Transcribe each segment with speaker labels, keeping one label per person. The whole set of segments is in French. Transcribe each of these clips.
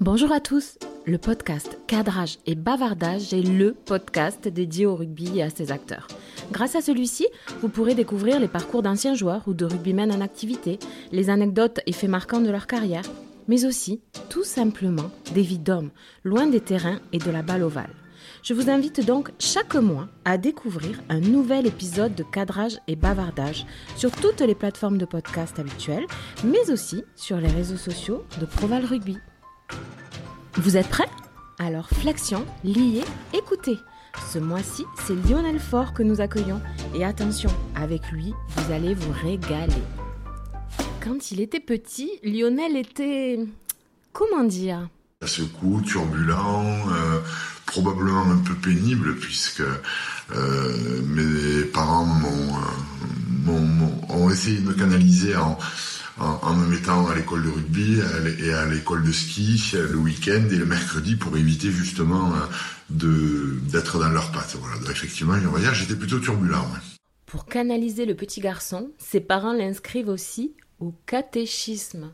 Speaker 1: Bonjour à tous. Le podcast Cadrage et Bavardage est le podcast dédié au rugby et à ses acteurs. Grâce à celui-ci, vous pourrez découvrir les parcours d'anciens joueurs ou de rugbymen en activité, les anecdotes et faits marquants de leur carrière, mais aussi, tout simplement, des vies d'hommes, loin des terrains et de la balle ovale. Je vous invite donc chaque mois à découvrir un nouvel épisode de Cadrage et Bavardage sur toutes les plateformes de podcast habituelles, mais aussi sur les réseaux sociaux de Proval Rugby. Vous êtes prêts? Alors flexion, liez, écoutez. Ce mois-ci, c'est Lionel Faure que nous accueillons. Et attention, avec lui, vous allez vous régaler. Quand il était petit, Lionel était... Comment dire?
Speaker 2: Secou, turbulent, euh, probablement un peu pénible puisque euh, mes parents m'ont, euh, m'ont- ont essayé de me canaliser en, en, en me mettant à l'école de rugby et à l'école de ski le week-end et le mercredi pour éviter justement euh, de, d'être dans leurs pattes. Voilà. Donc, effectivement, on va dire j'étais plutôt turbulent. ouais.
Speaker 1: Pour canaliser le petit garçon, ses parents l'inscrivent aussi au catéchisme.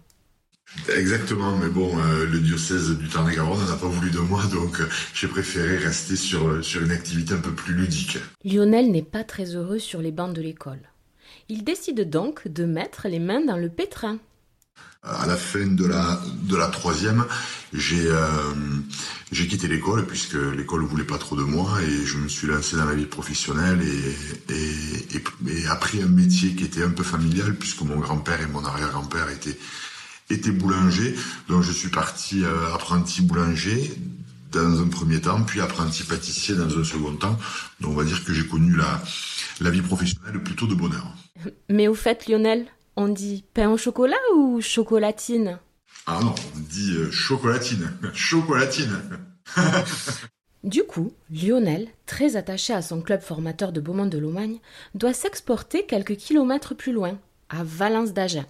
Speaker 2: Exactement, mais bon, euh, le diocèse du Tarn-et-Garonne n'a pas voulu de moi, donc euh, j'ai préféré rester sur, euh, sur une activité un peu plus ludique.
Speaker 1: Lionel n'est pas très heureux sur les bancs de l'école. Il décide donc de mettre les mains dans le pétrin.
Speaker 2: À la fin de la de la troisième, j'ai euh, quitté l'école puisque l'école voulait pas trop de moi et je me suis lancé dans la vie professionnelle et et, et, et appris un métier qui était un peu familial puisque mon grand-père et mon arrière-grand-père étaient étaient boulangers. Donc je suis parti euh, apprenti boulanger dans un premier temps, puis apprenti pâtissier dans un second temps. Donc on va dire que j'ai connu la la vie professionnelle plutôt de bonheur.
Speaker 1: Mais au fait, Lionel, on dit pain au chocolat ou chocolatine?
Speaker 2: Ah non, on dit euh, chocolatine, chocolatine.
Speaker 1: Du coup, Lionel, très attaché à son club formateur de Beaumont de Lomagne, doit s'exporter quelques kilomètres plus loin, à Valence d'Agen.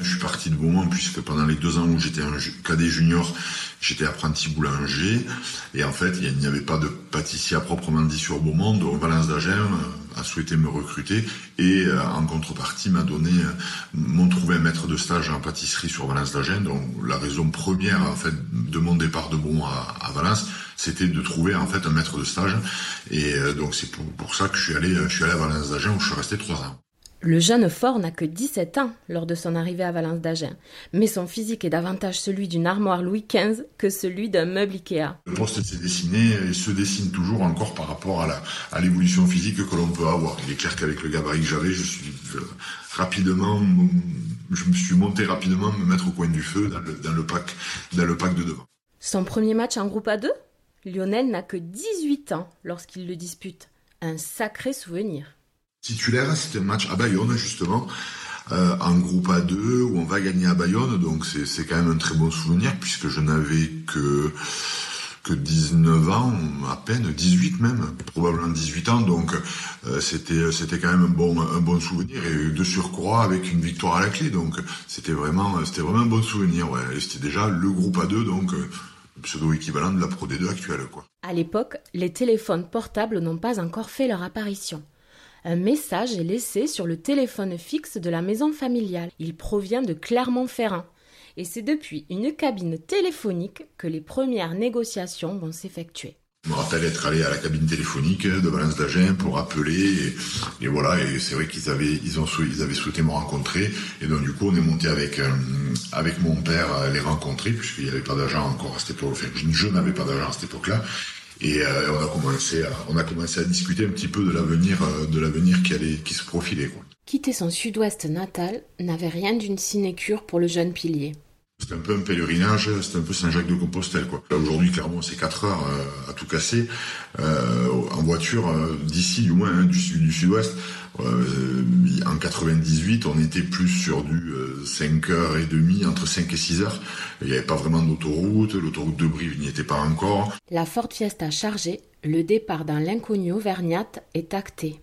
Speaker 2: Je suis parti de Beaumont puisque pendant les deux ans où j'étais cadet junior, j'étais apprenti boulanger. Et en fait, il n'y avait pas de pâtissier à proprement dit sur Beaumont. Donc Valence d'Agen euh, a souhaité me recruter et euh, en contrepartie m'a donné, euh, m'ont trouvé un maître de stage en pâtisserie sur Valence d'Agen. Donc la raison première en fait de mon départ de Beaumont à, Valence, c'était de trouver en fait un maître de stage. Et donc c'est pour, pour ça que je suis allé, je suis allé à Valence d'Agen où je suis resté trois ans.
Speaker 1: Le jeune fort n'a que 17 ans lors de son arrivée à Valence d'Agen, mais son physique est davantage celui d'une armoire Louis XV que celui d'un meuble Ikea.
Speaker 2: Le poste s'est dessiné et se dessine toujours encore par rapport à l'évolution physique que l'on peut avoir. Il est clair qu'avec le gabarit que j'avais, je suis euh, rapidement, je me suis monté rapidement me mettre au coin du feu dans le, dans le pack dans le pack de devant.
Speaker 1: Son premier match en groupe à deux Lionel n'a que 18 ans lorsqu'il le dispute. Un sacré souvenir.
Speaker 2: Titulaire, un match à Bayonne justement. euh, en groupe A2 où on va gagner à Bayonne, donc c'est quand même un très bon souvenir puisque je n'avais que que 19 ans, à peine 18 même, probablement 18 ans, donc euh, c'était quand même un bon un bon souvenir et de surcroît avec une victoire à la clé, donc c'était vraiment vraiment un bon souvenir, ouais. Et c'était déjà le groupe A2, donc euh, pseudo équivalent de la Pro D2 actuelle, quoi.
Speaker 1: À l'époque, les téléphones portables n'ont pas encore fait leur apparition. Un message est laissé sur le téléphone fixe de la maison familiale. Il provient de Clermont-Ferrand. Et c'est depuis une cabine téléphonique que les premières négociations vont s'effectuer.
Speaker 2: Je me rappelle être allé à la cabine téléphonique de Valence d'Agen pour appeler et, voilà c'est vrai qu'ils avaient ils ont souhaité me rencontrer et donc du coup on est monté avec euh, avec mon père les rencontrer puisqu'il n'y avait pas d'agent encore à cette époque enfin je n'avais pas d'agent à cette époque-là et euh, on a commencé à, discuter un petit peu de l'avenir euh, de l'avenir qui allait qui se profilait.
Speaker 1: Quitter son sud-ouest natal n'avait rien d'une sinécure pour le jeune pilier.
Speaker 2: C'était un peu un pèlerinage, c'était un peu Saint-Jacques-de-Compostelle. Quoi. Là, aujourd'hui, clairement, c'est 4 heures euh, à tout casser euh, en voiture euh, d'ici, du moins hein, du, sud, du sud-ouest. En 98, on était plus sur du euh, 5 heures et demie, entre 5 et 6 heures. Il n'y avait pas vraiment d'autoroute, l'autoroute de Brive n'y était pas encore.
Speaker 1: La Ford Fiesta chargée, le départ dans l'inconnu Auvergnat est acté.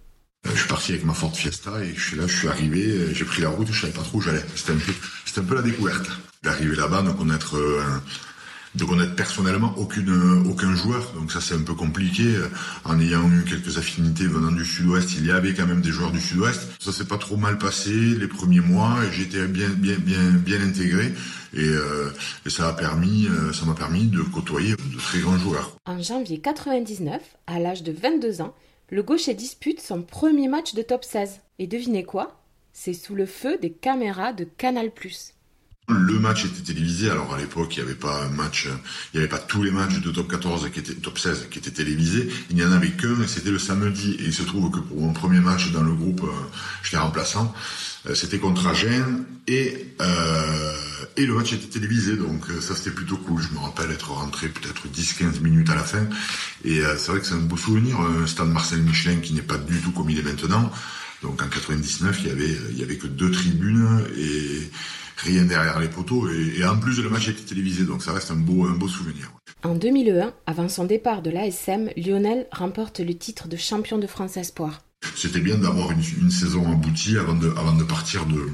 Speaker 2: Je suis parti avec ma Ford Fiesta et je suis là, je suis arrivé, j'ai pris la route, je savais pas trop où j'allais. C'était un peu, c'était un peu la découverte. D'arriver là-bas, de connaître euh, de personnellement aucune, aucun joueur. Donc ça c'est un peu compliqué. En ayant eu quelques affinités venant du sud-ouest, il y avait quand même des joueurs du sud-ouest. Ça s'est pas trop mal passé les premiers mois j'étais bien, bien, bien, bien intégré. Et, euh, ça m'a permis, euh, m'a permis de côtoyer de très grands joueurs.
Speaker 1: En janvier 99, à l'âge de 22 ans, le gaucher dispute son premier match de top 16. Et devinez quoi? C'est sous le feu des caméras de Canal+.
Speaker 2: Le match était télévisé. Alors à l'époque, il n'y avait pas match, il n'y avait pas tous les matchs de top 14 qui étaient top 16 qui étaient télévisés. Il n'y en avait qu'un et c'était le samedi. Et il se trouve que pour mon premier match dans le groupe, euh, j'étais remplaçant. Euh, c'était contre Agen et euh, et le match était télévisé. Donc ça c'était plutôt cool. Je me rappelle être rentré peut-être 10-15 minutes à la fin. Et c'est vrai que c'est un beau souvenir. Un stade Marcel Michelin qui n'est pas du tout comme il est maintenant. Donc en 99, il y avait il y avait que deux tribunes et rien derrière les poteaux. Et, en plus, le match était télévisé, donc ça reste un beau, un beau souvenir.
Speaker 1: En 2001, avant son départ de l'ASM, Lionel remporte le titre de champion de France Espoir.
Speaker 2: C'était bien d'avoir une, saison aboutie avant de, avant de partir de,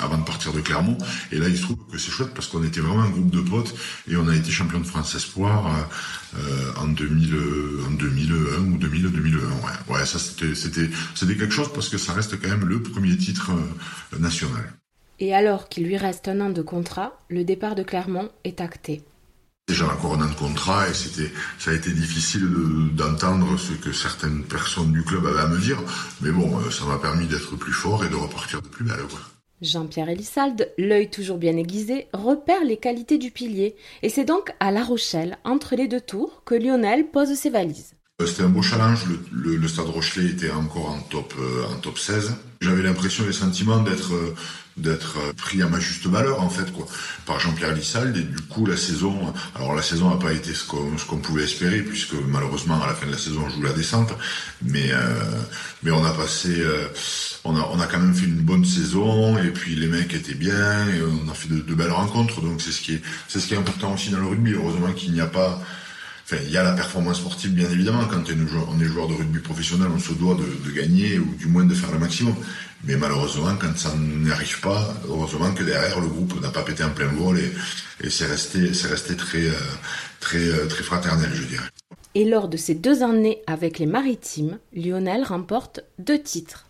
Speaker 2: avant de partir de Clermont. Et là, il se trouve que c'est chouette parce qu'on était vraiment un groupe de potes et on a été champion de France Espoir euh, en, 2000, en 2001 ou 2000, 2001. Ouais, ouais ça c'était, c'était, c'était quelque chose parce que ça reste quand même le premier titre euh, national.
Speaker 1: Et alors qu'il lui reste un an de contrat, le départ de Clermont est acté.
Speaker 2: Déjà encore un an de contrat et c'était, ça a été difficile d'entendre ce que certaines personnes du club avaient à me dire, mais bon, euh, ça m'a permis d'être plus fort et de repartir de plus belle.
Speaker 1: Jean-Pierre Elissalde, l'œil toujours bien aiguisé, repère les qualités du pilier, et c'est donc à La Rochelle, entre les deux tours, que Lionel pose ses valises.
Speaker 2: Euh, c'était un beau challenge. Le, Stade Rochelet était encore en top, euh, en top 16. J'avais l'impression et le sentiment d'être euh, d'être pris à ma juste valeur en fait quoi par Jean-Pierre Lissalde et du coup la saison alors la saison n'a pas été ce qu'on pouvait espérer puisque malheureusement à la fin de la saison on joue la descente mais mais on a passé on a on a quand même fait une bonne saison et puis les mecs étaient bien et on a fait de, de belles rencontres donc c'est ce qui est c'est ce qui est important aussi dans le rugby heureusement qu'il n'y a pas Enfin, il y a la performance sportive, bien évidemment. Quand on est joueur de rugby professionnel, on se doit de, gagner ou du moins de faire le maximum. Mais malheureusement, quand ça n'y arrive pas, heureusement que derrière, le groupe n'a pas pété en plein vol et, c'est resté, resté très, euh, très, euh, très fraternel, je dirais.
Speaker 1: Et lors de ces deux années avec les Maritimes, Lionel remporte deux titres.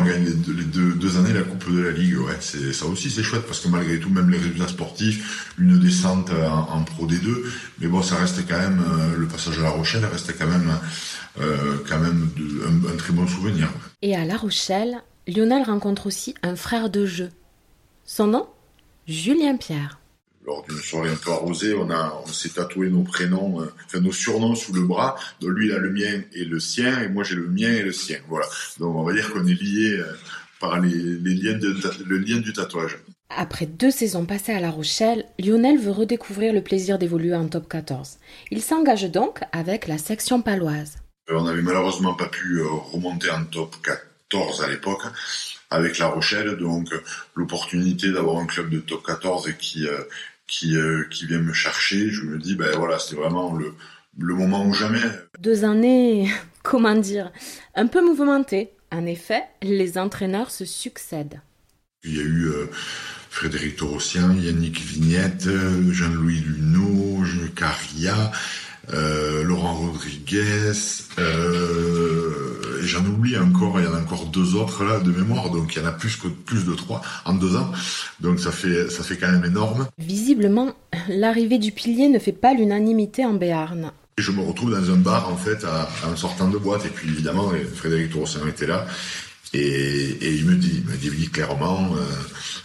Speaker 2: On gagne les, deux, années la Coupe de la Ligue, ouais. C'est, ça aussi, c'est chouette parce que malgré tout, même les résultats sportifs, une descente en, Pro D2, mais bon, ça reste quand même, euh, le passage à La Rochelle reste quand même, euh, quand même un, très bon souvenir.
Speaker 1: Et à La Rochelle, Lionel rencontre aussi un frère de jeu. Son nom? Julien Pierre
Speaker 2: lors d'une soirée un peu arrosée, on a, on s'est tatoué nos prénoms, euh, enfin nos surnoms sous le bras. Donc lui, il a le mien et le sien, et moi j'ai le mien et le sien. Voilà. Donc on va dire qu'on est liés euh, par les, liens de, le lien du tatouage.
Speaker 1: Après deux saisons passées à La Rochelle, Lionel veut redécouvrir le plaisir d'évoluer en top 14. Il s'engage donc avec la section paloise.
Speaker 2: Euh, on n'avait malheureusement pas pu remonter en top 14 à l'époque avec La Rochelle, donc l'opportunité d'avoir un club de top 14 qui qui, euh, qui vient me chercher. Je me dis, ben voilà, c'est vraiment le, le moment ou jamais.
Speaker 1: Deux années, comment dire, un peu mouvementées. En effet, les entraîneurs se succèdent.
Speaker 2: Il y a eu euh, Frédéric Torossien, Yannick Vignette, euh, Jean-Louis Luneau, Caria, euh, Laurent Rodriguez, euh, et j'en oublie encore, il y en a encore deux autres là de mémoire, donc il y en a plus que plus de trois en deux ans, donc ça fait ça fait quand même énorme.
Speaker 1: Visiblement, l'arrivée du pilier ne fait pas l'unanimité en Béarn.
Speaker 2: Je me retrouve dans un bar en fait en sortant de boîte et puis évidemment Frédéric Tourossin était là et, il me dit, il me dit clairement, euh,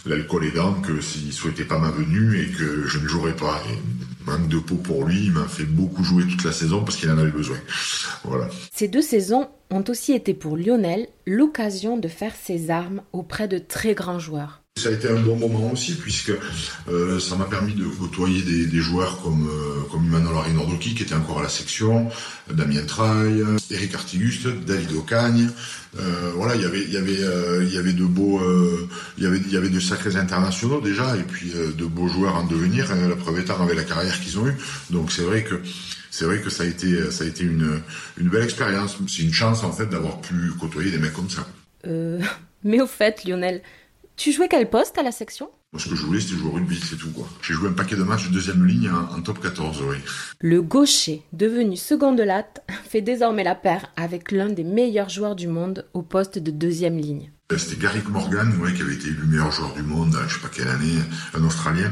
Speaker 2: l'alcool aidant, que s'il souhaitait pas ma venue et que je ne jouerais pas. Et, manque de peau pour lui, il m'a fait beaucoup jouer toute la saison parce qu'il en avait besoin. Voilà.
Speaker 1: Ces deux saisons ont aussi été pour Lionel l'occasion de faire ses armes auprès de très grands joueurs.
Speaker 2: Ça a été un bon moment aussi puisque euh, ça m'a permis de côtoyer des, joueurs comme euh, comme Emmanuel Arinordoki qui était encore à la section, Damien Traille, Eric Artiguste, David Ocagne. Euh, voilà, il y avait il y avait il y avait de beaux il y avait il y avait de sacrés internationaux déjà et puis de beaux joueurs en devenir. La preuve étant avec la carrière qu'ils ont eue. Donc c'est vrai que c'est vrai que ça a été ça a été une une belle expérience. C'est une chance en fait d'avoir pu côtoyer des mecs comme ça.
Speaker 1: mais au fait, Lionel. Tu jouais quel poste à la section?
Speaker 2: Moi, ce que je voulais, c'était jouer au rugby, c'est tout, quoi. J'ai joué un paquet de matchs de deuxième ligne en, top 14, oui.
Speaker 1: Le gaucher, devenu seconde latte, fait désormais la paire avec l'un des meilleurs joueurs du monde au poste de deuxième ligne.
Speaker 2: Ben, c'était Garrick Morgan, ouais, qui avait été élu meilleur joueur du monde, je sais pas quelle année, un Australien.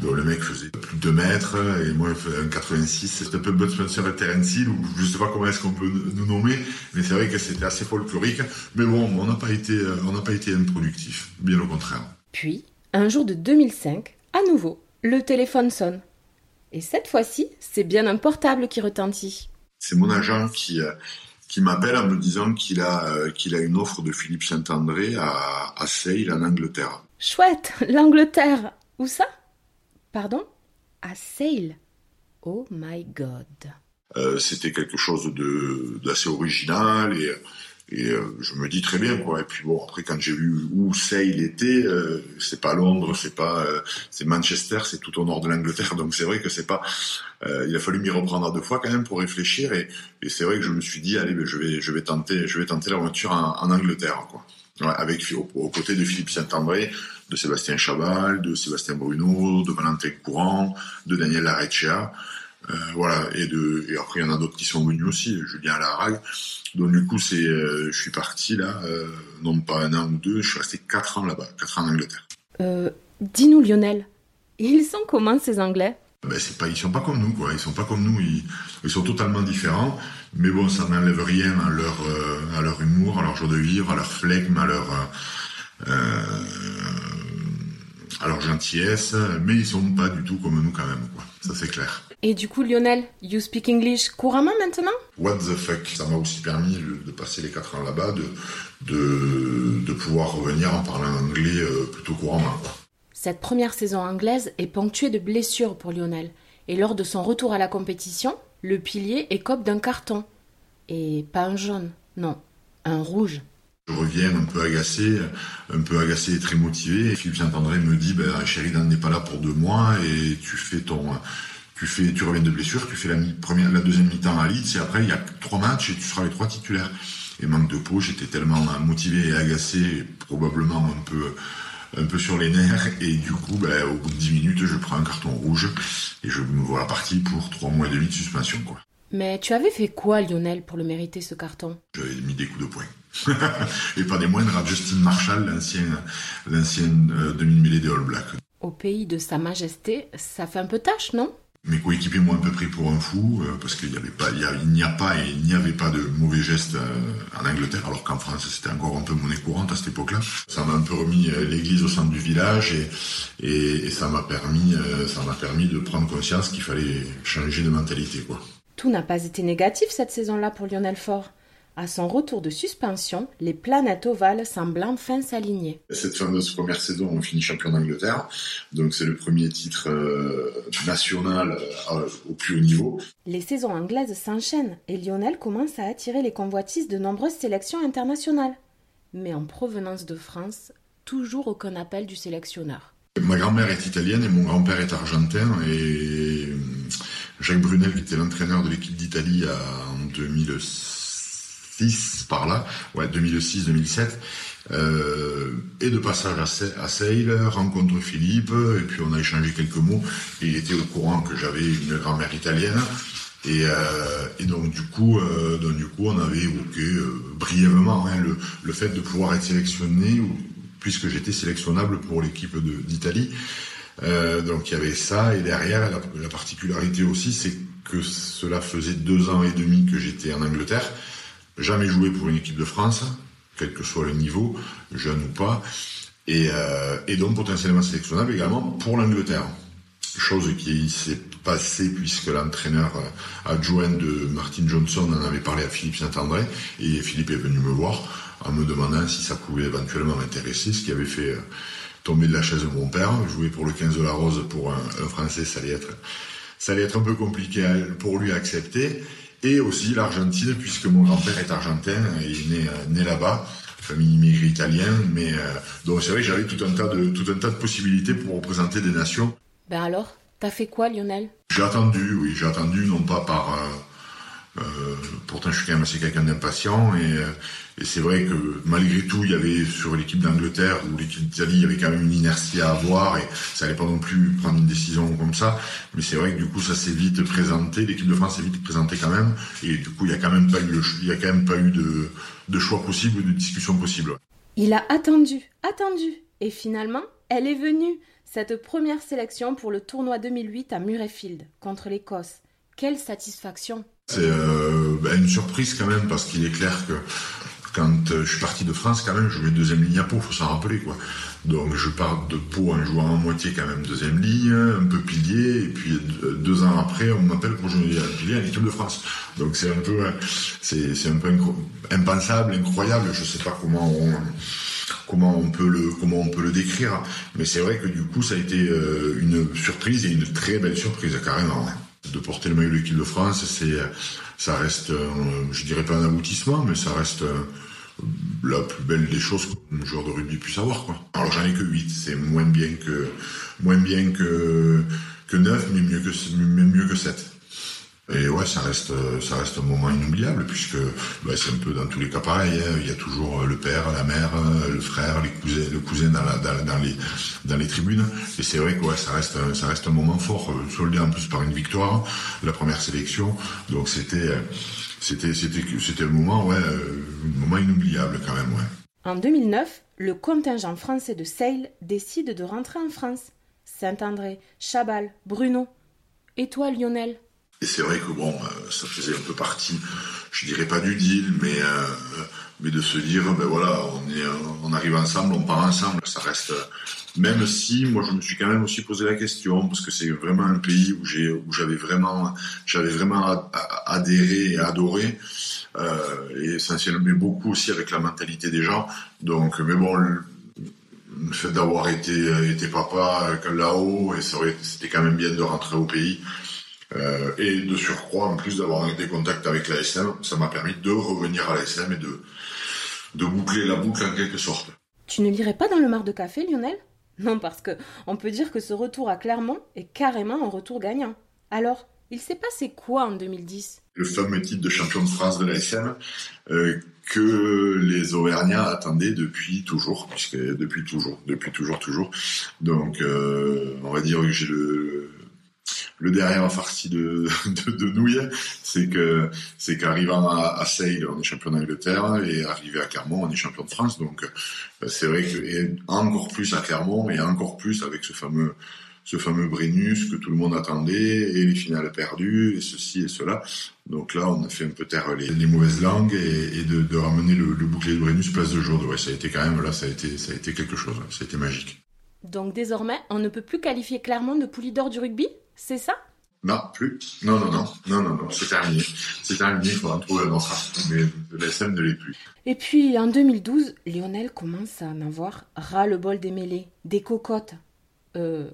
Speaker 2: Donc le mec faisait plus de 2 mètres, et moi, un 86. C'était un peu Bud Spencer et Terence Hill, ou je sais pas comment est-ce qu'on peut nous nommer, mais c'est vrai que c'était assez folklorique. Mais bon, on n'a pas été, euh, on n'a pas été improductif. Bien au contraire.
Speaker 1: Puis, un jour de 2005, à nouveau, le téléphone sonne. Et cette fois-ci, c'est bien un portable qui retentit.
Speaker 2: C'est mon agent qui, euh, qui m'appelle en me disant qu'il a, euh, qu'il a une offre de Philippe Saint-André à, à Sale, en Angleterre.
Speaker 1: Chouette, l'Angleterre. Où ça? Pardon? À Sale. Oh my god.
Speaker 2: Euh, c'était quelque chose de d'assez original et et euh, je me dis très bien quoi. Et puis bon après quand j'ai vu où c'est il était, euh, c'est pas Londres, c'est pas euh, c'est Manchester, c'est tout au nord de l'Angleterre. Donc c'est vrai que c'est pas. il a fallu m'y reprendre à deux fois quand même pour réfléchir et, et c'est vrai que je me suis dit allez ben, je vais je vais tenter je vais tenter l'aventure en, en, Angleterre quoi. Ouais, avec aux côtés de Philippe Saint-André, de Sébastien Chabal, de Sébastien Bruno, de Valentin Courant, de Daniel Lareccia. Euh, voilà, et, de, et après il y en a d'autres qui sont venus aussi, Julien Larague. Donc du coup, c'est, euh, je suis parti là, euh, non pas un an ou deux, je suis resté quatre ans là-bas, quatre ans en Angleterre.
Speaker 1: Dis-nous Lionel, ils sont comment ces Anglais?
Speaker 2: Ben, c'est pas, ils sont pas comme nous, quoi. Ils sont pas comme nous. Ils, ils sont totalement différents. Mais bon, ça n'enlève rien à leur, à leur humour, à leur joie de vivre, à leur flegme, à leur, euh, à leur gentillesse. Mais ils sont pas du tout comme nous quand même, quoi. Ça c'est clair.
Speaker 1: Et du coup, Lionel, you speak English couramment maintenant?
Speaker 2: What the fuck? Ça m'a aussi permis de passer les 4 ans là-bas, de, de, de, pouvoir revenir en parlant anglais euh, plutôt couramment.
Speaker 1: Cette première saison anglaise est ponctuée de blessures pour Lionel. Et lors de son retour à la compétition, le pilier écope d'un carton. Et pas un jaune, non, un rouge.
Speaker 2: Je reviens un peu agacé, un peu agacé et très motivé. Philippe Saint-André me dit, ben, Sheridan n'est pas là pour deux mois et tu fais ton, tu fais, tu reviens de blessure, tu fais la, première, la deuxième mi-temps à Leeds et après il y a trois matchs et tu seras les trois titulaires. Et manque de peau, j'étais tellement motivé et agacé, probablement un peu, un peu sur les nerfs et du coup, ben, au bout de dix minutes, je prends un carton rouge et je me vois parti pour trois mois et demi de suspension, quoi.
Speaker 1: Mais tu avais fait quoi, Lionel, pour le mériter ce carton?
Speaker 2: J'avais mis des coups de poing. et pas des moindres à Justin Marshall, l'ancien, l'ancien euh, demi-mêlée des All Blacks.
Speaker 1: Au pays de Sa Majesté, ça fait un peu tâche, non?
Speaker 2: Mes coéquipiers m'ont un peu pris pour un fou euh, parce qu'il n'y avait pas, il n'y a, pas et il n'y avait pas de mauvais gestes euh, en Angleterre, alors qu'en France c'était encore un peu monnaie courante à cette époque-là. Ça m'a un peu remis euh, l'église au centre du village et, et, et ça m'a permis, ça m'a permis de prendre conscience qu'il fallait changer de mentalité, quoi.
Speaker 1: Tout n'a pas été négatif cette saison-là pour Lionel Faure. À son retour de suspension, les planètes ovales semblent enfin s'aligner.
Speaker 2: Cette fameuse première saison, on finit champion d'Angleterre. Donc c'est le premier titre euh, national euh, au plus haut niveau.
Speaker 1: Les saisons anglaises s'enchaînent et Lionel commence à attirer les convoitises de nombreuses sélections internationales. Mais en provenance de France, toujours aucun appel du sélectionneur.
Speaker 2: Ma grand-mère est italienne et mon grand-père est argentin et Jacques Brunel, qui était l'entraîneur de l'équipe d'Italie en 2006, par là, ouais, 2006-2007. Euh, et de passage à, Sale, rencontre Philippe, et puis on a échangé quelques mots. Il était au courant que j'avais une grand-mère italienne. Et, euh, et, donc du coup, euh, donc, du coup, on avait évoqué euh, brièvement hein, le, le, fait de pouvoir être sélectionné, puisque j'étais sélectionnable pour l'équipe d'Italie. Euh, donc il y avait ça, et derrière, la, la particularité aussi, c'est que cela faisait deux ans et demi que j'étais en Angleterre jamais joué pour une équipe de France, quel que soit le niveau, jeune ou pas, et, euh, donc potentiellement sélectionnable également pour l'Angleterre. Chose qui s'est passée puisque l'entraîneur euh, adjoint de Martin Johnson en avait parlé à Philippe Saint-André et Philippe est venu me voir en me demandant si ça pouvait éventuellement m'intéresser, ce qui avait fait tomber de la chaise mon père. Jouer pour le 15 de la Rose pour un, un Français, ça allait être ça allait être un peu compliqué pour lui à accepter et aussi l'Argentine, puisque mon grand-père est argentin, il est né, euh, né là-bas, famille immigrée italienne, mais euh, donc c'est vrai que j'avais tout un tas de tout un tas de possibilités pour représenter des nations.
Speaker 1: Ben alors, t'as fait quoi, Lionel?
Speaker 2: J'ai attendu, oui, j'ai attendu non pas par Euh, pourtant, je suis quand même assez quelqu'un d'impatient et, euh, et c'est vrai que malgré tout, il y avait sur l'équipe d'Angleterre ou l'équipe d'Italie, il y avait quand même une inertie à avoir et ça allait pas non plus prendre une décision comme ça. Mais c'est vrai que du coup, ça s'est vite présenté. L'équipe de France s'est vite présentée quand même et du coup, il y a quand même pas eu, il y a quand même pas eu de, de choix possible, de discussion possible.
Speaker 1: Il a attendu, attendu et finalement, elle est venue. Cette première sélection pour le tournoi 2008 à Murrayfield contre l'Écosse. Quelle satisfaction
Speaker 2: c'est euh, une surprise quand même parce qu'il est clair que quand euh, je suis parti de France quand même, je mets deuxième ligne à Pau, faut s'en rappeler quoi. Donc je pars de Pau en jouant en moitié quand même deuxième ligne, un peu pilier, et puis deux ans après on m'appelle pour jouer un pilier à l'équipe de France. Donc c'est un peu, c'est, c'est un peu impensable, incroyable. Je sais pas comment on comment on peut le comment on peut le décrire, mais c'est vrai que du coup ça a été euh, une surprise et une très belle surprise carrément de porter le maillot de l'équipe de France, c'est, ça reste, euh, je dirais pas un aboutissement, mais ça reste euh, la plus belle des choses qu'un joueur de rugby puisse avoir. Alors j'en ai que 8, c'est moins bien que, moins bien que, que 9, mais mieux que, mais mieux que 7. Et ouais, ça reste, ça reste un moment inoubliable puisque bah, c'est un peu dans tous les cas pareil. Hein. Il y a toujours le père, la mère, le frère, les cousins, le cousin dans, les dans les tribunes. Et c'est vrai que ouais, ça reste, ça reste un moment fort, soldé en plus par une victoire, la première sélection. Donc c'était, c'était, c'était, c'était un moment, ouais, un moment inoubliable quand même.
Speaker 1: En 2009, le contingent français de Sale décide de rentrer en France. Saint-André, Chabal, Bruno. Et toi, Lionel?
Speaker 2: Et c'est vrai que bon, euh, ça faisait un peu partie, je dirais pas du deal, mais euh, mais de se dire, ben voilà, on est, on arrive ensemble, on part ensemble. Ça reste, même si moi je me suis quand même aussi posé la question parce que c'est vraiment un pays où j'ai, où j'avais vraiment, j'avais vraiment adhéré et adoré, euh, et essentiellement, mais beaucoup aussi avec la mentalité des gens. Donc, mais bon. Le, fait d'avoir été, été papa là-haut, et c'était quand même bien de rentrer au pays. Euh, et de surcroît, en plus d'avoir des contacts avec la SM, ça m'a permis de revenir à la SM et de, de boucler la boucle en quelque sorte.
Speaker 1: Tu ne lirais pas dans le mar de café, Lionel? Non, parce que on peut dire que ce retour à Clermont est carrément un retour gagnant. Alors, il s'est passé quoi en 2010
Speaker 2: Le fameux titre de champion de France de la SM euh, que les Auvergnats attendaient depuis toujours, puisque depuis toujours, depuis toujours, toujours. Donc, euh, on va dire que j'ai le le derrière farci de, de, nouilles, c'est que c'est qu'arrivant à, à on est champion d'Angleterre et arrivé à Clermont, on est champion de France. Donc euh, c'est vrai que encore plus à Clermont et encore plus avec ce fameux ce fameux Brennus que tout le monde attendait et les finales perdues et ceci et cela. Donc là, on a fait un peu taire les, les mauvaises langues et, de, ramener le, bouclier de Brennus place de jour. Ouais, ça a été quand même là, ça a été ça a été quelque chose. Ça a été magique.
Speaker 1: Donc désormais, on ne peut plus qualifier Clermont de poulie d'or du rugby? C'est ça?
Speaker 2: Non, plus. Non, non, non, non, non, non, c'est terminé. C'est terminé, il faudra trouver un autre mais l'SM ne l'est plus.
Speaker 1: Et puis en 2012, Lionel commence à en avoir ras-le-bol des mêlées, des cocottes, euh,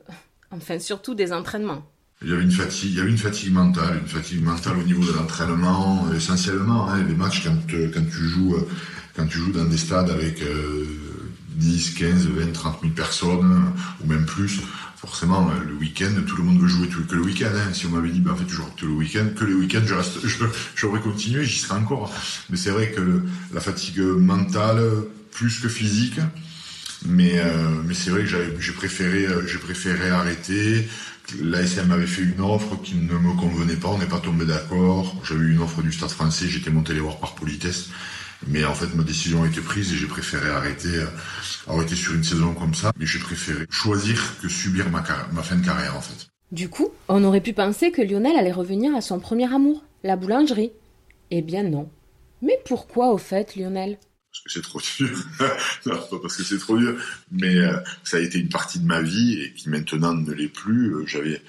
Speaker 1: enfin surtout des entraînements.
Speaker 2: Il y avait une fatigue, il y avait une fatigue mentale, une fatigue mentale au niveau de l'entraînement, essentiellement. Hein, les matchs quand, euh, quand tu joues, euh, quand tu joues dans des stades avec 10, 15, 20, 30 000 personnes ou même plus, forcément, euh, le week-end, tout le monde veut jouer que le week-end. Hein. Si on m'avait dit, bah, en fait, toujours tout le week-end, que le week-end, je reste, j'aurais continué, j'y serais encore. Mais c'est vrai que la fatigue mentale, plus que physique, mais euh, mais c'est vrai que j'ai préféré, euh, j'ai préféré arrêter. L'ASM avait fait une offre qui ne me convenait pas, on n'est pas tombé d'accord. J'avais une offre du Stade français, j'étais monté les voir par politesse. Mais en fait, ma décision a été prise et j'ai préféré arrêter, euh, arrêter sur une saison comme ça. Mais j'ai préféré choisir que subir ma, ma fin de carrière, en fait.
Speaker 1: Du coup, on aurait pu penser que Lionel allait revenir à son premier amour, la boulangerie. Eh bien non. Mais pourquoi au fait, Lionel?
Speaker 2: Parce que c'est trop dur. non, pas parce que c'est trop dur, mais euh, ça a été une partie de ma vie et qui maintenant ne l'est plus. Euh, j'avais,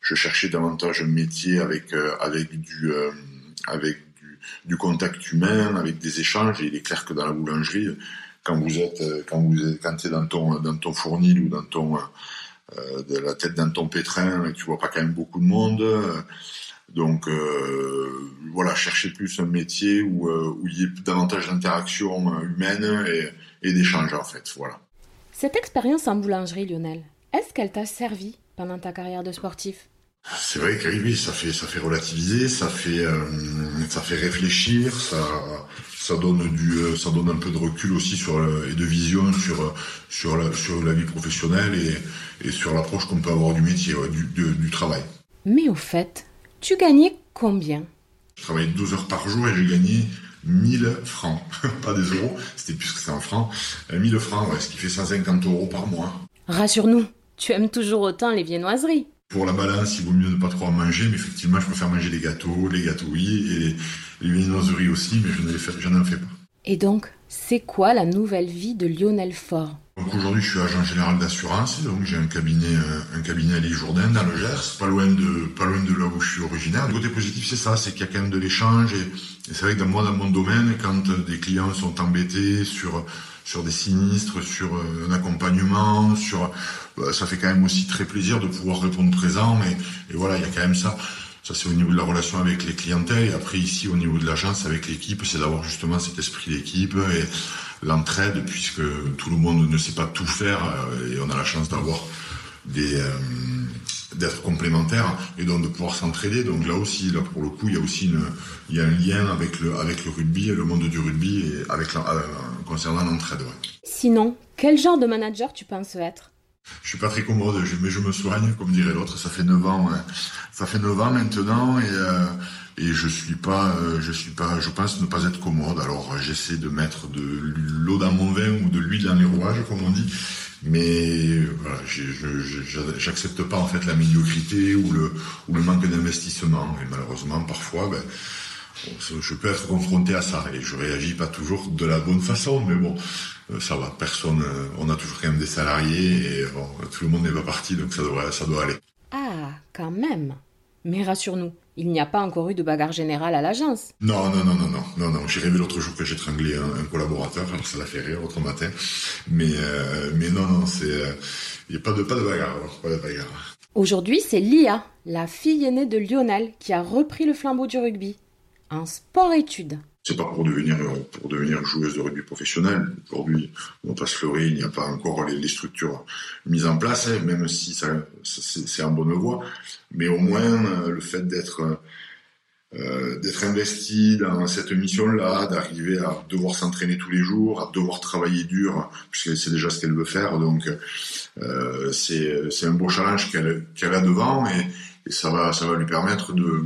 Speaker 2: je cherchais davantage un métier avec avec du avec du contact humain, avec des échanges. Et il est clair que dans la boulangerie, quand vous êtes, quand vous êtes, es dans ton, dans ton fournil ou dans ton, euh, de la tête dans ton pétrin, tu vois pas quand même beaucoup de monde. Donc euh, voilà, chercher plus un métier où, euh, où il y ait davantage d'interaction humaine et, et d'échange en fait. Voilà.
Speaker 1: Cette expérience en boulangerie, Lionel, est-ce qu'elle t'a servi pendant ta carrière de sportif?
Speaker 2: C'est vrai que oui, ça fait ça fait relativiser, ça fait euh, ça fait réfléchir, ça ça donne du euh, ça donne un peu de recul aussi sur et de vision sur sur la sur la vie professionnelle et, et sur l'approche qu'on peut avoir du métier, du, du travail.
Speaker 1: Mais au fait, tu gagnais combien?
Speaker 2: Je travaillais 12 heures par jour et j'ai gagné 1000 francs, pas des euros, c'était plus que c'est en francs, 1000 francs, ouais, ce qui fait 150 euros par mois.
Speaker 1: Rassure-nous, tu aimes toujours autant les viennoiseries.
Speaker 2: Pour la balance, il vaut mieux ne pas trop en manger, mais effectivement, je préfère manger les gâteaux, les gâteaux oui, et les, viennoiseries aussi, mais je n'en fais pas.
Speaker 1: Et donc, c'est quoi la nouvelle vie de Lionel Faure?
Speaker 2: Aujourd'hui, je suis agent général d'assurance, donc j'ai un cabinet, euh, un cabinet à Jourdain dans le Gers, pas loin de, pas loin de là où je suis originaire. Le côté positif, c'est ça, c'est qu'il y a quand même de l'échange et, c'est vrai que dans moi, dans mon domaine, quand des clients sont embêtés sur, sur des sinistres, sur euh, un accompagnement, sur, bah, ça fait quand même aussi très plaisir de pouvoir répondre présent et, et voilà, il y a quand même ça. Ça, c'est au niveau de la relation avec les clientèles. Et après, ici, au niveau de l'agence, avec l'équipe, c'est d'avoir justement cet esprit d'équipe et l'entraide, puisque tout le monde ne sait pas tout faire euh, et on a la chance d'avoir des euh, d'être complémentaires et donc de pouvoir s'entraider. Donc là aussi, là pour le coup, il y a aussi une, il y a un lien avec le avec le rugby, le monde du rugby et avec la, euh, concernant l'entraide.
Speaker 1: Sinon, quel genre de manager tu penses être?
Speaker 2: Je suis pas très commode, mais je me soigne, comme dirait l'autre. Ça fait 9 ans, ça fait 9 ans maintenant, et, euh, et je suis pas, euh, je suis pas, je pense ne pas être commode. Alors j'essaie de mettre de l'eau dans mon vin ou de l'huile dans les rouages, comme on dit. Mais voilà, j'accepte pas en fait la médiocrité ou le ou le manque d'investissement. Et malheureusement, parfois, ben, je peux être confronté à ça et je réagis pas toujours de la bonne façon, mais bon, euh, ça va. Personne, on a toujours quand même des salariés et bon, tout le monde n'est pas parti, donc ça doit, ça doit aller.
Speaker 1: Ah, quand même. Mais rassure-nous, il n'y a pas encore eu de bagarre générale à l'agence.
Speaker 2: Non, non, non, non, non, non, non. J'ai rêvé l'autre jour que j'ai tringlé un, collaborateur, alors ça l'a fait rire l'autre matin. Mais, euh, mais non, non, c'est, il n'y a pas de, pas de bagarre, pas de bagarre.
Speaker 1: Aujourd'hui, c'est Lia, la fille aînée de Lionel, qui a repris le flambeau du rugby un sport-études.
Speaker 2: C'est pas pour devenir pour devenir joueuse de rugby professionnelle. Aujourd'hui, on passe fleurir, il n'y a pas encore les, structures mises en place, hein, même si c'est en bonne voie. Mais au moins, euh, le fait d'être euh, d'être investi dans cette mission-là, d'arriver à devoir s'entraîner tous les jours, à devoir travailler dur, puisque c'est déjà ce qu'elle veut faire. Donc, euh, c'est un beau challenge qu'elle qu'elle a devant, et ça va ça va lui permettre de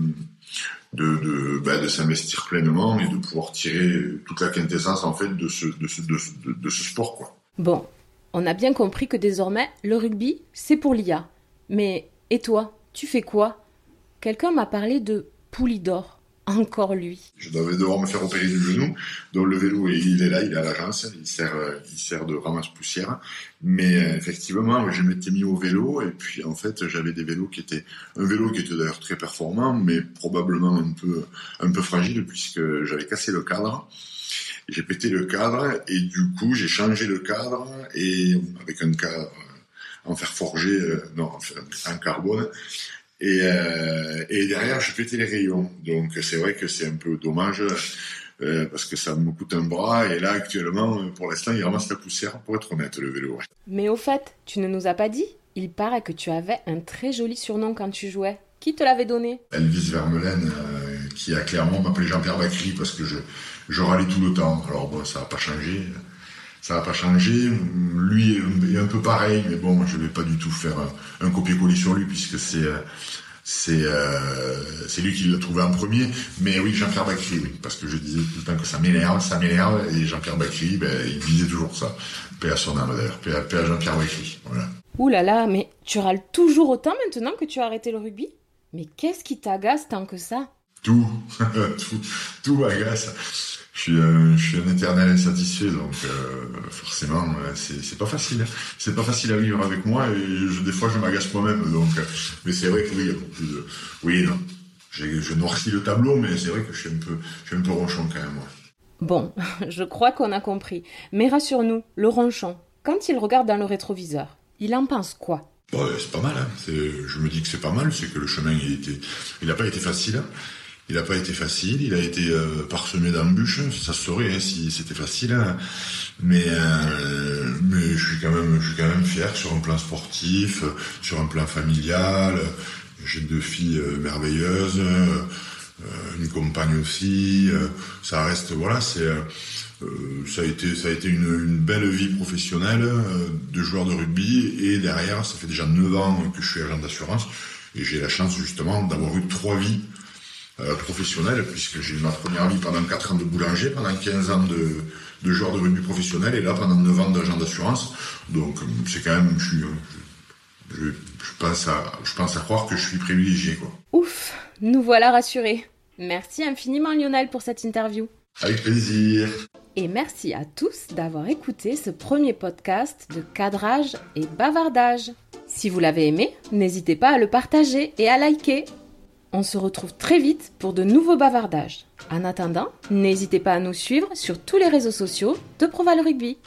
Speaker 2: de, de, bah, de s'investir pleinement et de pouvoir tirer toute la quintessence en fait de ce, de ce, de, ce sport. Quoi.
Speaker 1: Bon, on a bien compris que désormais, le rugby, c'est pour l'IA. Mais, et toi, tu fais quoi? Quelqu'un m'a parlé de Poulidor. Encore lui.
Speaker 2: Je devais devoir me faire opérer du genou. Donc le vélo, il est là, il est à l'agence, il sert, il sert de ramasse poussière. Mais euh, effectivement, je m'étais mis au vélo et puis en fait, j'avais des vélos qui étaient un vélo qui était d'ailleurs très performant, mais probablement un peu un peu fragile puisque j'avais cassé le cadre. J'ai pété le cadre et du coup, j'ai changé le cadre et avec un cadre en fer forgé, euh, non, en carbone. Et, euh, et derrière, je pétais les rayons. Donc c'est vrai que c'est un peu dommage euh, parce que ça me coûte un bras. Et là, actuellement, pour l'instant, il ramasse la poussière, pour être honnête, le vélo.
Speaker 1: Mais au fait, tu ne nous as pas dit Il paraît que tu avais un très joli surnom quand tu jouais. Qui te l'avait donné?
Speaker 2: Elvis Vermeulen, euh, qui a clairement m'appelé Jean-Pierre Bacry parce que je, je râlais tout le temps. Alors bon, ça n'a pas changé ça n'a pas changé. Lui est un peu pareil, mais bon, je vais pas du tout faire un, copier-coller sur lui puisque c'est c'est euh, c'est lui qui l'a trouvé en premier. Mais oui, Jean-Pierre Bacry, oui, parce que je disais tout le temps que ça m'énerve, ça m'énerve, et Jean-Pierre Bacry, ben, il disait toujours ça. Paix à son âme d'ailleurs, paix à, Jean-Pierre Bacry, voilà.
Speaker 1: Ouh là là, mais tu râles toujours autant maintenant que tu as arrêté le rugby? Mais qu'est-ce qui t'agace tant que ça?
Speaker 2: Tout, tout, tout m'agace je suis, un, je suis un éternel insatisfait, donc euh, forcément, c'est pas facile. Hein. C'est pas facile à vivre avec moi et je, des fois je m'agace moi-même. Donc, euh, mais c'est vrai que oui, de, oui, non, je noircis le tableau, mais c'est vrai que je suis un peu, je suis un peu ronchon quand même.
Speaker 1: Bon, je crois qu'on a compris. Mais rassure-nous, le ronchon, quand il regarde dans le rétroviseur, il en pense quoi?
Speaker 2: C'est pas mal. Hein. Je me dis que c'est pas mal. C'est que le chemin, il était, il n'a pas été facile. Hein. Il n'a pas été facile, il a été euh, parsemé d'embûches, ça se saurait hein, si c'était facile, hein. mais euh, mais je suis quand même je suis quand même fier sur un plan sportif, sur un plan familial. j'ai deux filles merveilleuses, une compagne aussi. ça reste, voilà, c'est ça a été ça a été une, belle vie professionnelle de joueur de rugby et derrière ça fait déjà 9 ans que je suis agent d'assurance et j'ai la chance justement d'avoir eu trois vies euh, professionnelles puisque j'ai eu ma première vie pendant 4 ans de boulanger, pendant 15 ans de, de joueur de rugby professionnel et là pendant 9 ans d'agent d'assurance. Donc c'est quand même, je, suis, je, pense à, je pense à croire que je suis privilégié. Quoi.
Speaker 1: Ouf, nous voilà rassurés. Merci infiniment Lionel pour cette interview.
Speaker 2: Avec plaisir.
Speaker 1: Et merci à tous d'avoir écouté ce premier podcast de cadrage et bavardage. Si vous l'avez aimé, n'hésitez pas à le partager et à liker. On se retrouve très vite pour de nouveaux bavardages. En attendant, n'hésitez pas à nous suivre sur tous les réseaux sociaux de Proval Rugby.